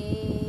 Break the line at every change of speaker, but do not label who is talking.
You.